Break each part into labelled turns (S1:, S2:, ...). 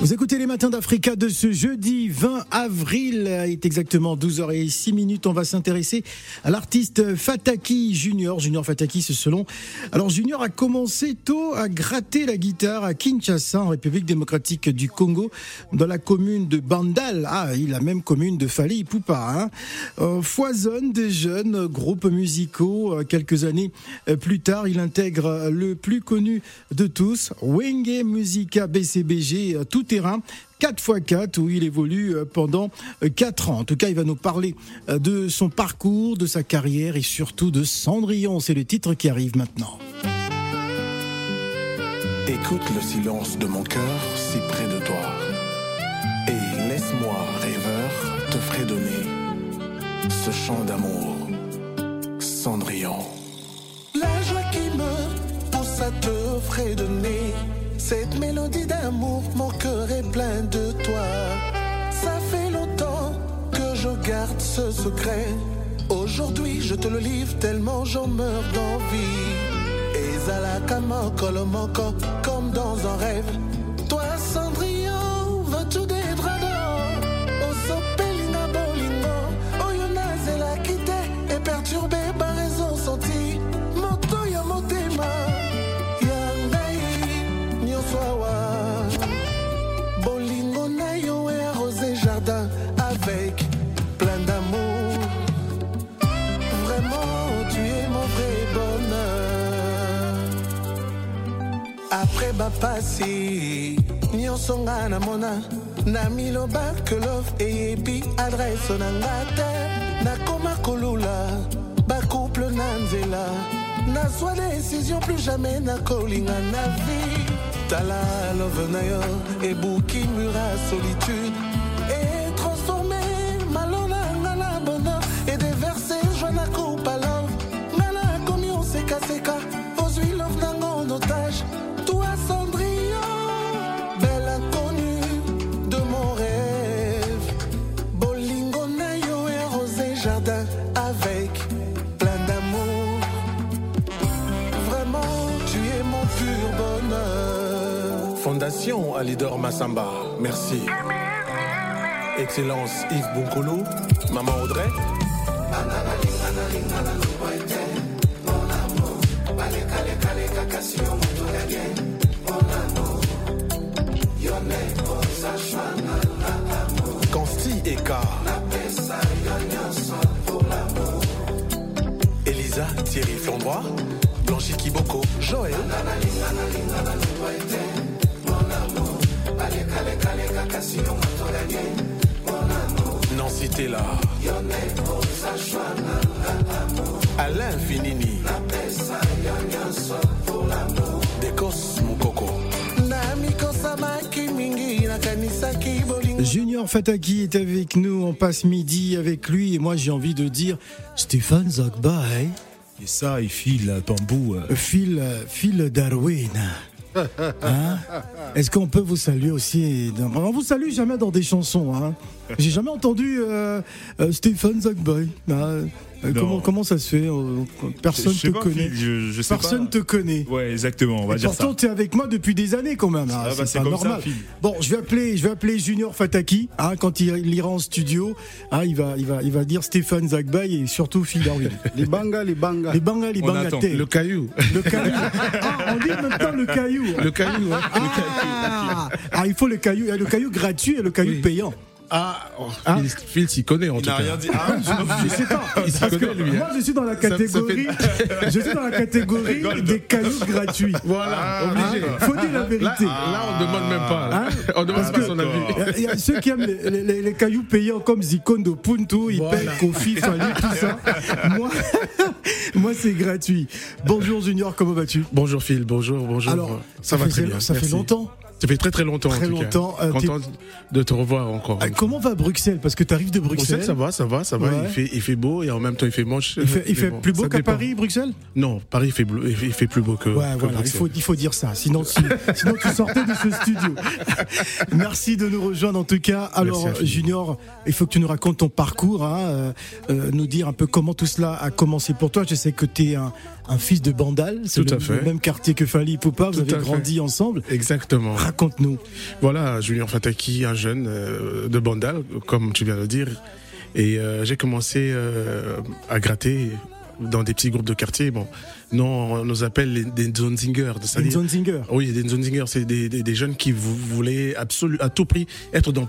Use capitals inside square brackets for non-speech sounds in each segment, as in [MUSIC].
S1: Vous écoutez les matins d'Africa de ce jeudi 20 avril. Il est exactement 12h06 minutes. On va s'intéresser à l'artiste Fataki Junior. Junior Fataki, c'est selon. Alors, Junior a commencé tôt à gratter la guitare à Kinshasa, en République démocratique du Congo, dans la commune de Bandal. Ah, la même commune de Fali Ipupa. Hein. Euh, foisonne des jeunes groupes musicaux. Euh, quelques années euh, plus tard, il intègre le plus connu de tous, Wenge Musica BCBG, tout terrain 4x4 où il évolue euh, pendant 4 euh, ans. En tout cas, il va nous parler euh, de son parcours, de sa carrière et surtout de Cendrillon. C'est le titre qui arrive maintenant.
S2: Écoute le silence de mon cœur si près de toi. Et laisse-moi, rêveur, te fredonner ce chant d'amour, Cendrillon. La joie qui me pousse à te fredonner cette mélodie d'amour, mon cœur est plein de toi. Ça fait longtemps que je garde ce secret. Aujourd'hui, je te le livre tellement j'en meurs d'envie. Et Zalakama, comme dans un rêve. Bapasi, nyonso nga na mona na miloba love eyebi adresse na nga te nakoma kolula bacouple na nzela. Nazwa décision plus jamais nakolinga na vie. Tala love na yo ebuki mura solitude bonheur. Fondation Alidor Massamba, merci. Excellence Yves Bunkolo, Maman Audrey. Consti Eka. Elisa Thierry Flandroit, Blanchi Kiboko, Joël. Nancy Tella. Alain Finini. Dekos Mukoko.
S1: Junior Fataki est avec nous. On passe midi avec lui et moi j'ai envie de dire Stéphane Zagba, hein
S3: Et ça, il file à bambou. euh.
S1: Phil, Phil Darwin. Hein Est-ce qu'on peut vous saluer aussi On vous salue jamais dans des chansons. Hein J'ai jamais entendu euh, euh. Hein Euh, comment, comment ça se fait Euh, Personne
S3: Je sais
S1: te
S3: pas,
S1: connaît.
S3: Phil, je, je sais
S1: Personne
S3: pas.
S1: te connaît.
S3: Ouais, exactement, on va
S1: Et
S3: dire
S1: pourtant,
S3: ça.
S1: tu es avec moi depuis des années quand même. hein.
S3: Ah bah,
S1: c'est
S3: ça,
S1: normal. Bon, je vais appeler, je vais appeler Junior Fataki hein, quand il, il ira en studio. hein, il va, il va, il va dire Stéphane Zagbay et surtout Phil Darwin. [LAUGHS]
S4: Les bangas, les bangas.
S1: les bangas, les bangas.
S4: Le caillou.
S1: Le caillou. Ah, on dit en même temps le caillou.
S4: Le caillou, hein.
S1: Ah, Ah, il faut le caillou. Il y a le caillou gratuit et le caillou
S4: Oui.
S1: payant.
S4: Ah, oh,
S1: Hein
S4: Phil, s'y connaît en
S3: Il
S4: tout
S3: n'a
S4: cas.
S3: rien dit. Ah,
S1: Je sais pas.
S4: Il s'y
S1: Parce que
S4: connaît, lui, hein.
S1: moi, je suis dans la catégorie. je suis dans la catégorie des cailloux gratuits.
S4: Voilà, obligé.
S1: Hein, faut dire la vérité.
S4: là, on demande même pas.
S1: Hein [LAUGHS]
S4: on demande
S1: Parce
S4: pas son avis.
S1: Il y a- il y, a ceux qui aiment les, les- les- les cailloux payants comme Zikondo Punto, ils payent Kofi, Fali, tout ça. [LAUGHS] Moi, [LAUGHS] moi c'est gratuit. Bonjour Junior, comment vas-tu?
S4: Bonjour Phil, bonjour, bonjour.
S1: Alors,
S4: ça va
S1: fait,
S4: très bien.
S1: Ça fait longtemps.
S4: Ça fait très très longtemps.
S1: Très
S4: en tout
S1: longtemps, euh,
S4: Content de te revoir encore.
S1: Ah, Comment va Bruxelles? Parce que tu arrives de Bruxelles.
S4: Bruxelles, ça va, ça va, ça va.
S1: Ouais.
S4: Il, fait, il fait beau et en même temps il fait moche.
S1: Il fait, il [LAUGHS]
S4: Mais
S1: fait
S4: bon,
S1: plus beau qu'à. Paris, Bruxelles?
S4: Non, Paris il fait, bleu- il fait- plus beau que.
S1: Ouais,
S4: que
S1: voilà, il faut, il faut dire ça. Sinon, si- sinon tu sortais de ce studio. [LAUGHS] Merci de nous rejoindre en tout cas. Alors. Junior, il faut que tu nous racontes ton parcours, hein, euh, euh, nous dire un peu comment tout cela a commencé pour toi. Je sais que tu es un, un fils de Bandal, c'est le, même quartier que Fali Poupa, vous
S4: Tout
S1: avez
S4: fait.
S1: grandi ensemble.
S4: Exactement.
S1: Raconte-nous.
S4: Voilà, Julien Fataki, un jeune euh, de Bandal, comme tu viens de le dire. Et euh, j'ai commencé euh, à gratter dans des petits groupes de quartier. Bon, non, on nous appelle les, des Zonzinger. c'est-à-dire-
S1: Zone Zinger.
S4: Oui, des Zonzinger, c'est des, des, des jeunes qui vou- voulaient absolu, à tout prix être dans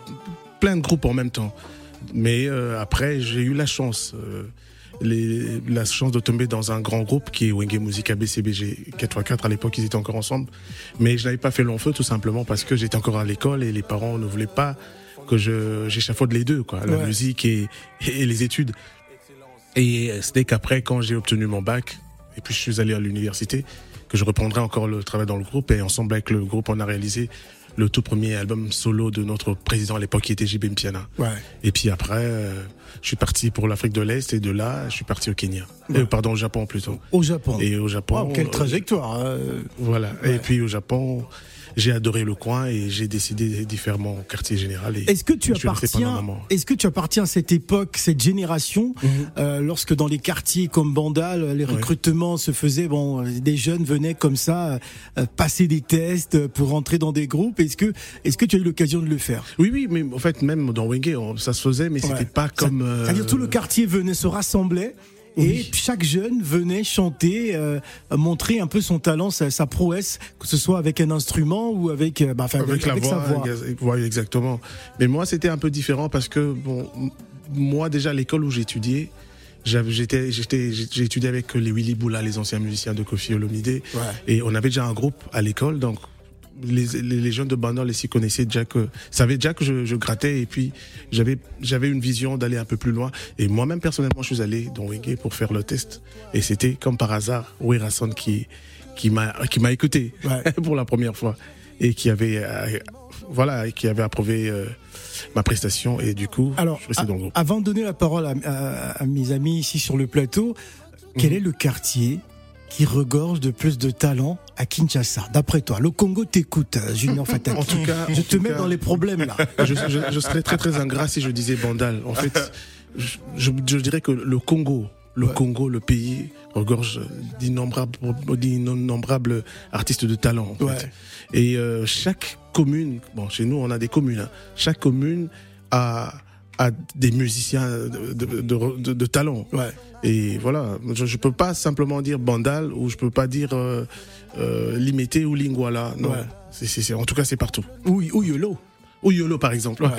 S4: plein de groupes en même temps. Mais après, j'ai eu la chance, les, la chance de tomber dans un grand groupe qui est Wenge Musica BCBG 4x4. À l'époque, ils étaient encore ensemble. Mais je n'avais pas fait long feu tout simplement parce que j'étais encore à l'école et les parents ne voulaient pas que je j'échafaude les deux, quoi, la
S1: Ouais.
S4: musique et, et les études. Et c'était qu'après, quand j'ai obtenu mon bac, et puis je suis allé à l'université, que je reprendrai encore le travail dans le groupe. Et ensemble avec le groupe, on a réalisé le tout premier album solo de notre président à l'époque, qui était JB Mpiana.
S1: Ouais.
S4: Et puis après, euh, je suis parti pour l'Afrique de l'Est et de là, je suis parti au Kenya. Euh, pardon, au Japon plutôt.
S1: Au Japon.
S4: Et au Japon.
S1: Quelle
S4: euh,
S1: trajectoire. hein.
S4: Voilà. Et puis au Japon, j'ai adoré le coin et j'ai décidé d'y faire mon quartier général.
S1: Est-ce que tu appartiens. Est-ce que tu appartiens à cette époque, cette génération, euh, lorsque dans les quartiers comme Bandal, les recrutements se faisaient, bon, des jeunes venaient comme ça euh, passer des tests pour rentrer dans des groupes? Est-ce que est-ce que tu as eu l'occasion de le faire?
S4: Oui, oui, mais en fait, même dans Wenge, ça se faisait, mais
S1: Ouais.
S4: c'était pas comme. euh,
S1: C'est-à-dire tout le quartier venait se rassemblait. Et chaque jeune venait chanter, euh, montrer un peu son talent, sa, sa prouesse, que ce soit avec un instrument ou avec, euh, bah, enfin,
S4: avec, la
S1: avec sa
S4: voix, ouais, exactement. Mais moi, c'était un peu différent parce que bon, moi déjà à l'école où j'étudiais, j'étais, j'étais, j'ai j'ai étudié avec les Willy Boula, les anciens musiciens de Kofi Olomide,
S1: Ouais.
S4: et on avait déjà un groupe à l'école, donc les, les, les jeunes de Bandol ici connaissaient déjà que, savaient déjà que je, je grattais, et puis j'avais, j'avais une vision d'aller un peu plus loin. Et moi-même personnellement, je suis allé dans Wenge pour faire le test, et c'était comme par hasard, Ouir Hassan qui, qui m'a, qui m'a écouté
S1: Ouais. [LAUGHS]
S4: pour la première fois et qui avait euh, voilà qui avait approuvé euh, ma prestation et du coup
S1: Alors,
S4: je suis
S1: a-
S4: dans le groupe.
S1: avant de donner la parole à, à- à mes amis ici sur le plateau, quel est le quartier qui regorge de plus de talent à Kinshasa D'après toi, le Congo t'écoute, euh, Junior [LAUGHS] Fataki.
S4: En tout cas,
S1: je te mets
S4: cas-
S1: dans les problèmes là. [LAUGHS]
S4: je, je, je serais très très ingrat si je disais Bandal. En fait, je, dirais que le Congo, le
S1: Ouais.
S4: Congo, le pays regorge d'innombrables artistes de talent. En fait. Et euh, chaque commune, bon, chez nous, on a des communes. hein. Chaque commune a, a des musiciens de, de, de, de- de talent.
S1: Ouais.
S4: Et voilà, je, je peux pas simplement dire Bandal ou je peux pas dire euh, euh, Limité ou Lingwala. Non,
S1: Ouais.
S4: en tout cas, c'est partout.
S1: Ou, ou Yolo.
S4: Ou Yolo, par exemple.
S1: Ouais.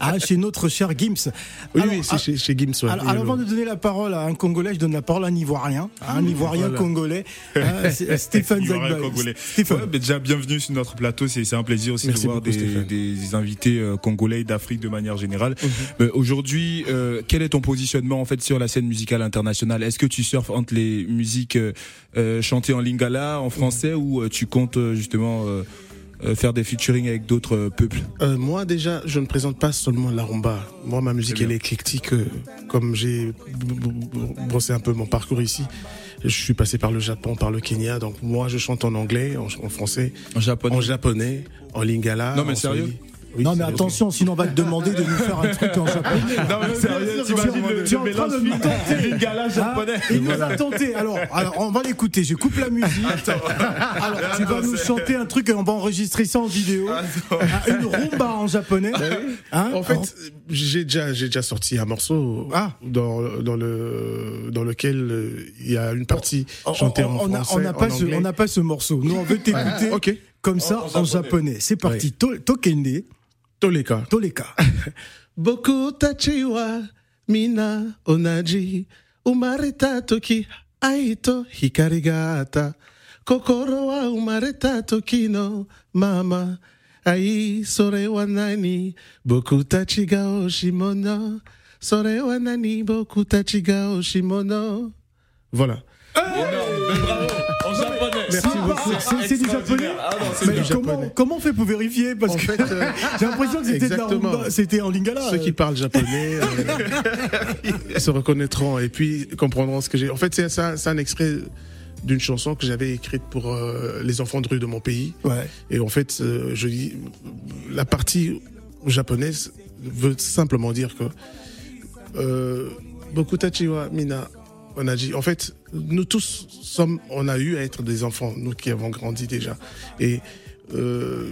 S1: ah, chez notre cher Gims.
S4: Oui,
S1: Alors,
S4: oui, c'est
S1: ah,
S4: chez, chez Gims. ouais,
S1: Alors, avant de donner la parole à un Congolais, je donne la parole à un Ivoirien, à un Ivoirien
S4: Voilà.
S1: congolais, hein, [LAUGHS] c'est- Stéphane
S5: Ivoirien
S1: Zagba.
S5: congolais.
S1: Stéphane.
S5: Ouais, mais déjà, bienvenue sur notre plateau. C'est c'est un plaisir aussi
S4: Merci
S5: de voir
S4: beaucoup,
S5: des, invités euh, congolais d'Afrique de manière générale.
S4: Mhm.
S5: Mais Aujourd'hui, euh, quel est ton positionnement en fait sur la scène musicale internationale? Est-ce que tu surfes entre les musiques euh, euh, chantées en lingala, en français, ou euh, tu comptes euh, justement euh, euh, faire des featuring avec d'autres euh, peuples
S4: Euh, moi, déjà, je ne présente pas seulement la rumba. Moi, ma musique,
S5: Très
S4: elle est éclectique. euh, Comme j'ai brossé un peu mon parcours ici, je suis passé par le Japon, par le Kenya. Donc, moi, je chante en anglais, en, en français,
S5: En japonais
S4: en japonais, en lingala.
S5: Non, mais
S4: en
S5: sérieux
S4: swahili. Oui,
S1: non mais attention, sinon on va te demander de nous faire un truc en japonais.
S5: Non mais sérieux, t'imagines le,
S1: Tu es en train de nous tenter.
S5: japonais
S1: Ah, il nous a tenté. Alors, alors, on va l'écouter. Je coupe la musique. Alors, tu vas
S5: Attends,
S1: nous chanter un truc. On va enregistrer ça en vidéo. Ah, Une rumba en japonais. Hein
S4: En fait, j'ai déjà, j'ai déjà sorti un morceau
S1: Ah.
S4: dans, dans, le, dans lequel euh, il y a une partie chantée
S1: on-
S4: en
S1: on a-
S4: français,
S1: on n'a pas ce,
S4: anglais.
S1: on n'a pas ce morceau. Nous, on veut t'écouter
S4: Ok.
S1: comme ça en, japonais. C'est parti. To- Tokende,
S4: Toleka.
S1: Toleka. [LAUGHS]
S4: Boku tachi wa mina onaji. Umareta toki aito hikari ga ata kokoro wa umareta toki no mama. Ai sore wa nani? Boku tachi ga oshimono sore wa nani? Boku tachi ga oshimono voilà.
S5: Énorme, bravo En japonais.
S4: Merci beaucoup.
S1: c'est- du japonais
S5: Ah
S1: Mais comment, comment on fait pour vérifier Parce
S4: En
S1: que
S4: euh, [LAUGHS]
S1: j'ai l'impression que c'était c'était en lingala.
S4: Ceux qui parlent japonais euh, [LAUGHS] se reconnaîtront et puis comprendront ce que j'ai. En fait, c'est un extrait d'une chanson que j'avais écrite pour euh, les enfants de rue de mon pays.
S1: Ouais.
S4: Et en fait, euh, je dis, la partie japonaise veut simplement dire que euh, Bokutachi wa Mina, on a dit, en fait, nous tous sommes, on a eu à être des enfants, nous qui avons grandi déjà. Et euh,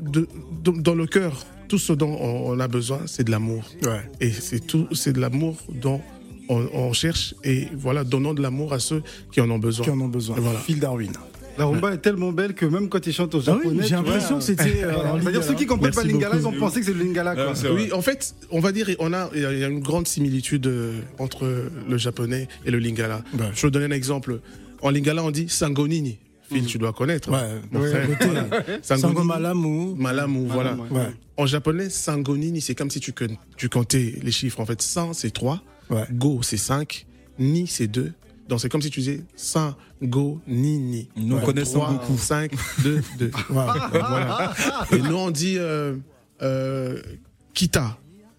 S4: de- de- dans le cœur, tout ce dont on, on a besoin, c'est de l'amour.
S1: Ouais.
S4: Et c'est tout, c'est de l'amour dont on, on cherche. Et voilà, donnons de l'amour à ceux qui en ont besoin.
S1: Qui en ont besoin.
S4: Voilà.
S1: Phil Darwin.
S6: La rumba est tellement belle que même quand ils chantent au
S1: Ah oui,
S6: japonais.
S1: j'ai l'impression que c'était. [LAUGHS] euh,
S6: C'est-à-dire
S1: lingala.
S6: ceux qui comprennent pas le lingala, ils ont pensé que c'est le lingala. Quoi.
S5: Ah, c'est vrai.
S4: Oui, en fait, on va dire, on a, il y a- une grande similitude euh, entre le japonais et le lingala.
S1: Ouais.
S4: Je vais vous donner un exemple. En lingala, on dit sangonini. Phil, tu dois connaître.
S1: Ouais,
S4: mon
S1: ouais,
S4: frère. Voilà.
S1: Sango Malamu.
S4: Malamu, voilà.
S1: Ouais.
S4: En japonais, sangonini, c'est comme si tu, tu comptais les chiffres. En fait, san, c'est 3.
S1: Ouais.
S4: Go, c'est 5. Ni, c'est 2. Donc, c'est comme si tu disais san, go, ni, ni.
S5: Nous, on connaît Sangoku.
S4: 5, 2, 2. voilà. Et nous, on dit euh, euh, kita,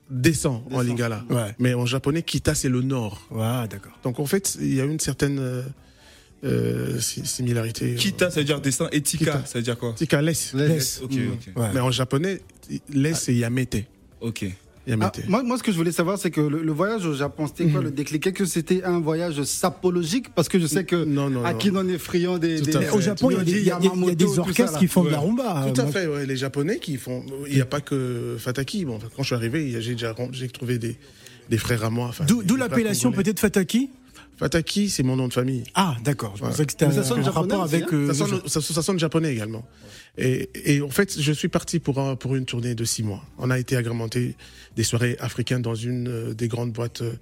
S4: descend en lingala.
S1: Ouais.
S4: Mais en japonais, kita, c'est le nord.
S1: Ouais, d'accord.
S4: Donc, en fait, il y a une certaine euh, euh, si- similarité.
S5: Kita, ça veut dire dessin, et Tika,
S4: Kita.
S5: ça veut dire quoi?
S4: Tika, laisse.
S1: Laisse. Ouais.
S4: Mais en japonais, laisse, c'est yamete.
S5: Ok.
S6: Ah, moi, moi, ce que je voulais savoir, c'est que le, le voyage au Japon, c'était
S4: Mhm.
S6: quoi le déclic? Est-ce que c'était un voyage sapologique? Parce que je sais que
S4: Non, non, non.
S6: Akinon est friand des. Des-
S4: fait.
S1: au Japon, il y a des, y y a des
S6: ça,
S1: orchestres qui font de la rumba.
S4: Tout à
S1: Moi,
S4: fait, ouais, les Japonais qui font. Il n'y a pas que Fataki. Bon, quand je suis arrivé, j'ai déjà j'ai trouvé des, des frères à moi. enfin,
S1: D'où
S4: des
S1: l'appellation peut-être Fataki?
S4: Fataki, c'est mon nom de famille.
S1: Ah, d'accord. Je
S4: Ouais.
S1: pensais que c'était un,
S6: japonais
S1: rapport avec.
S6: hein?
S1: euh,
S4: Ça
S1: le
S4: sonne, ça, ça sonne japonais également. Et, et en fait, je suis parti pour, un- pour une tournée de six mois. On a été agrémenté des soirées africaines dans une euh, des grandes boîtes euh,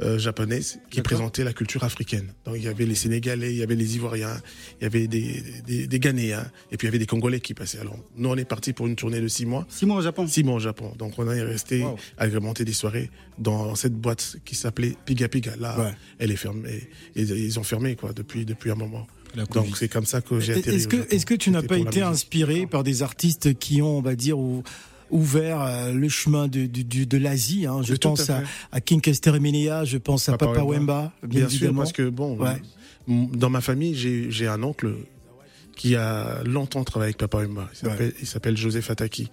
S4: euh, japonaises qui présentait la culture africaine. Donc il y avait les Sénégalais, il y avait les Ivoiriens, il y avait des, des, des Ghanéens, et puis il y avait des Congolais qui passaient. Alors nous, on est parti pour une tournée de six mois.
S6: Six mois au Japon.
S4: Six mois au Japon. Donc on est resté
S6: Wow.
S4: agrémenté des soirées dans cette boîte qui s'appelait Piga Piga. Là,
S1: Ouais.
S4: elle est fermée. Et, ils ont fermé quoi depuis depuis un moment. Donc c'est comme ça que j'ai atterri.
S1: Est-ce que, tu n'as pas été inspiré par des artistes qui ont, on va dire, ou- ouvert euh, le chemin de, de, de- de l'Asie hein? Je pense
S4: à
S1: à, King Kesteremenia, je pense à
S4: Papa
S1: Papa
S4: Wemba.
S1: Wemba, bien,
S4: Bien sûr,
S1: évidemment.
S4: parce que bon,
S1: Ouais.
S4: dans ma famille, j'ai un oncle qui a longtemps travaillé avec Papa Wemba. Il s'appelle s'appelle José Fataki.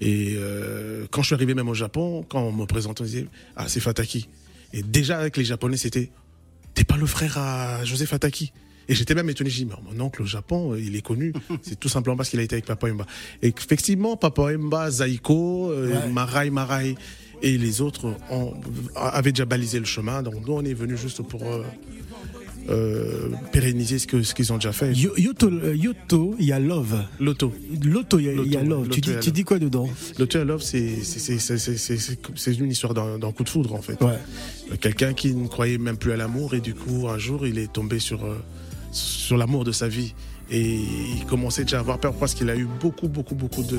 S4: Et euh, quand je suis arrivé même au Japon, quand on me présentait, on disait ah c'est Fataki. Et déjà avec les Japonais, c'était t'es pas le frère à José Fataki. Et j'étais même étonné, je dis, mais mon oncle au Japon, euh, il est connu. [LAUGHS] C'est tout simplement parce qu'il a été avec Papa Wemba. Et effectivement, Papa Wemba, Zaiko, euh,
S1: Ouais.
S4: Marai, Marai et les autres ont, avaient déjà balisé le chemin. Donc nous, on est venus juste pour euh, euh, pérenniser ce que ce qu'ils ont déjà fait.
S1: Yo- Yoto, Yoto, il y a Love.
S4: L'auto.
S1: Loto, il y a, il y a
S4: Loto,
S1: Love.
S4: Loto,
S1: tu, dis,
S4: il y a
S1: tu
S4: Love.
S1: dis quoi dedans?
S4: Love, c'est une histoire d'un coup de foudre, en fait.
S1: Ouais.
S4: Quelqu'un qui ne croyait même plus à l'amour et du coup, un jour, il est tombé sur, euh, sur l'amour de sa vie. Et il commençait déjà à avoir peur parce qu'il a eu beaucoup, beaucoup, beaucoup de,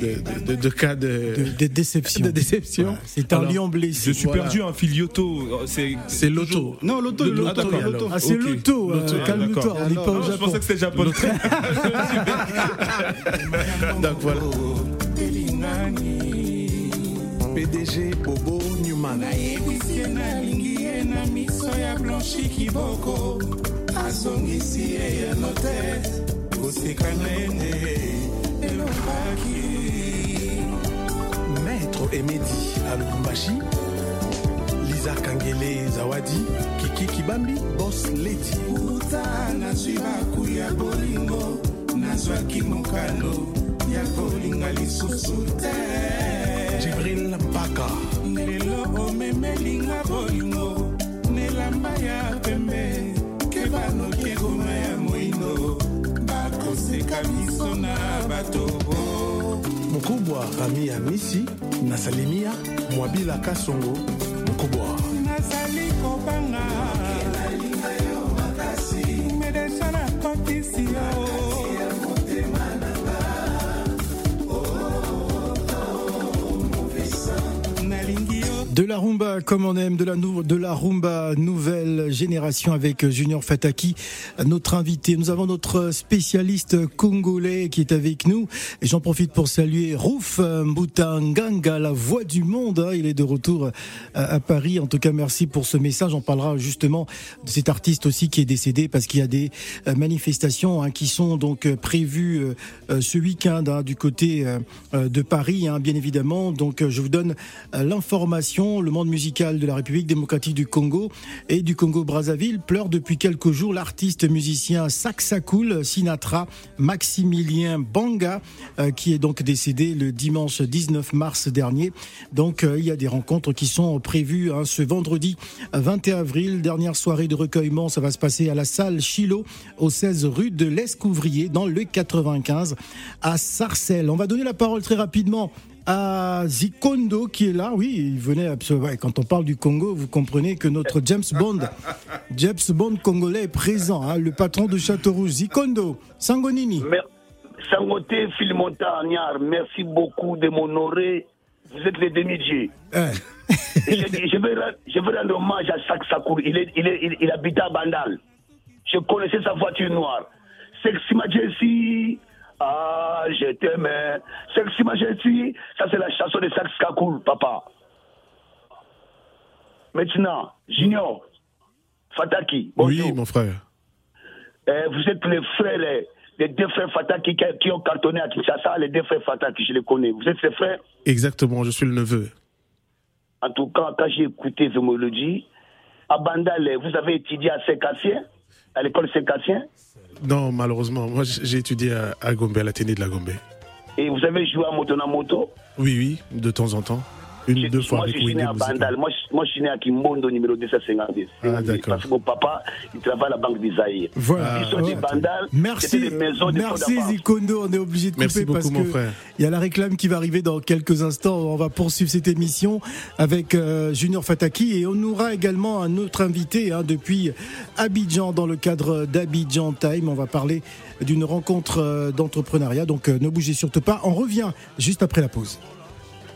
S4: de, de- de cas de,
S1: de, de déception.
S4: de déception.
S1: Ouais. C'est un lion blessé.
S5: Je suis
S4: Voilà.
S5: perdu, un fil Yoto. C'est
S4: C'est l'auto.
S6: Non, l'auto,
S5: Le-
S6: l'auto,
S5: ah,
S6: l'auto.
S1: Ah, c'est. Loto, euh,
S5: Loto,
S1: calme-toi, on n'est pas au
S6: Alors,
S5: je
S1: Japon.
S5: pensais que c'était japonais. [LAUGHS] [LAUGHS]
S4: Donc voilà.
S2: PDG Bobo Newman.
S7: Nalingi ye na miso ya blanchi kiboko azongisi ye ya note koseka na ye nde elobaki
S2: Maître Emedi à Lubumbashi. Lisa Kangele Zawadi. Kiki Kibambi. Boss Lady.
S7: uta nazwi baku ya bolingo nazwaki mokano ya kolinga lisusu te
S2: Jibril Mpaka.
S7: lelo omemelinga bolingo nelamba ya pembe banoki ekoma ya moindo bakoseka biso na bato.
S2: Nasalimia. Mwabila Kasongo. Mukubwa.
S7: nazali kobanga medesa nakotisi yo nalingi yo
S1: De la rumba comme on aime, de la, rumba nouvelle génération avec Junior Fataki, notre invité. Nous avons notre spécialiste congolais qui est avec nous. Et j'en profite pour saluer Rouf Mbutanganga, la voix du monde. hein. Il est de retour à, à Paris. En tout cas, merci pour ce message. On parlera justement de cet artiste aussi qui est décédé parce qu'il y a des euh, manifestations hein, qui sont donc euh, prévues euh, euh, ce week-end hein, du côté euh, euh, de Paris, bien évidemment. Donc, euh, je vous donne euh, l'information. Le monde musical de la République démocratique du Congo et du Congo-Brazzaville pleure depuis quelques jours l'artiste musicien Saxacool Sinatra Maximilien Banga, euh, qui est donc décédé le dimanche 19 mars dernier. Donc, euh, il y a des rencontres qui sont prévues hein, ce vendredi 21 avril. Dernière soirée de recueillement, ça va se passer à la salle Chilo, au 16 rue de l'Escouvrier, dans le 95, à Sarcelles. On va donner la parole très rapidement à Zikondo qui est là. Oui, il venait absolument. ouais, quand on parle du Congo, vous comprenez que notre James Bond, James Bond congolais est présent, hein, le patron de Château Rouge. Zikondo, Sangonini.
S8: Mer- Sangoté Philmontagnard, merci beaucoup de m'honorer. Vous êtes les demi-dieux.
S1: Ouais.
S8: Et je, vais, rendre- je vais rendre hommage à Sak Sakour. Il, est, il, est, il, il habitait à Bandal. Je connaissais sa voiture noire. Sexy Majesty. Ah, je t'aimais. Sexy Majesty. Ça, c'est la chanson de Sak Sakour, papa. Maintenant, Junior. Fataki. Bonjour.
S4: Oui, mon frère.
S8: Euh, vous êtes les frères, les, les deux frères Fataki qui, qui ont cartonné à Kinshasa, les deux frères Fataki, je les connais. Vous êtes ces frères?
S4: Exactement, je suis le neveu.
S8: En tout cas, quand j'ai écouté vos mélodies, à Bandal, vous avez étudié à Sécassien, à l'école Sécassien,
S4: Non, malheureusement, moi j'ai étudié à, à Gombe, à l'Athénée de la Gombe.
S8: et vous avez joué à Moto na Moto?
S4: Oui, oui, de temps en temps. Une, deux fois
S8: moi,
S4: avec
S8: je suis né à. Bandal. Moi, je, moi, je suis né à Kimbondo, numéro 252.
S4: Ah, d'accord.
S8: Parce que mon papa, il travaille à la Banque des Zaïre.
S1: Voilà.
S8: Ils sont des
S1: Ouais.
S8: Bandal.
S1: Merci,
S8: des maisons
S1: merci Zikondo. On est obligé de couper
S4: Merci beaucoup,
S1: parce
S4: mon
S1: que
S4: frère.
S1: il y a la réclame qui va arriver dans quelques instants. On va poursuivre cette émission avec euh, Junior Fataki et on aura également un autre invité hein, depuis Abidjan dans le cadre d'Abidjan Time. On va parler d'une rencontre euh, d'entrepreneuriat. Donc euh, ne bougez surtout pas. On revient juste après la pause.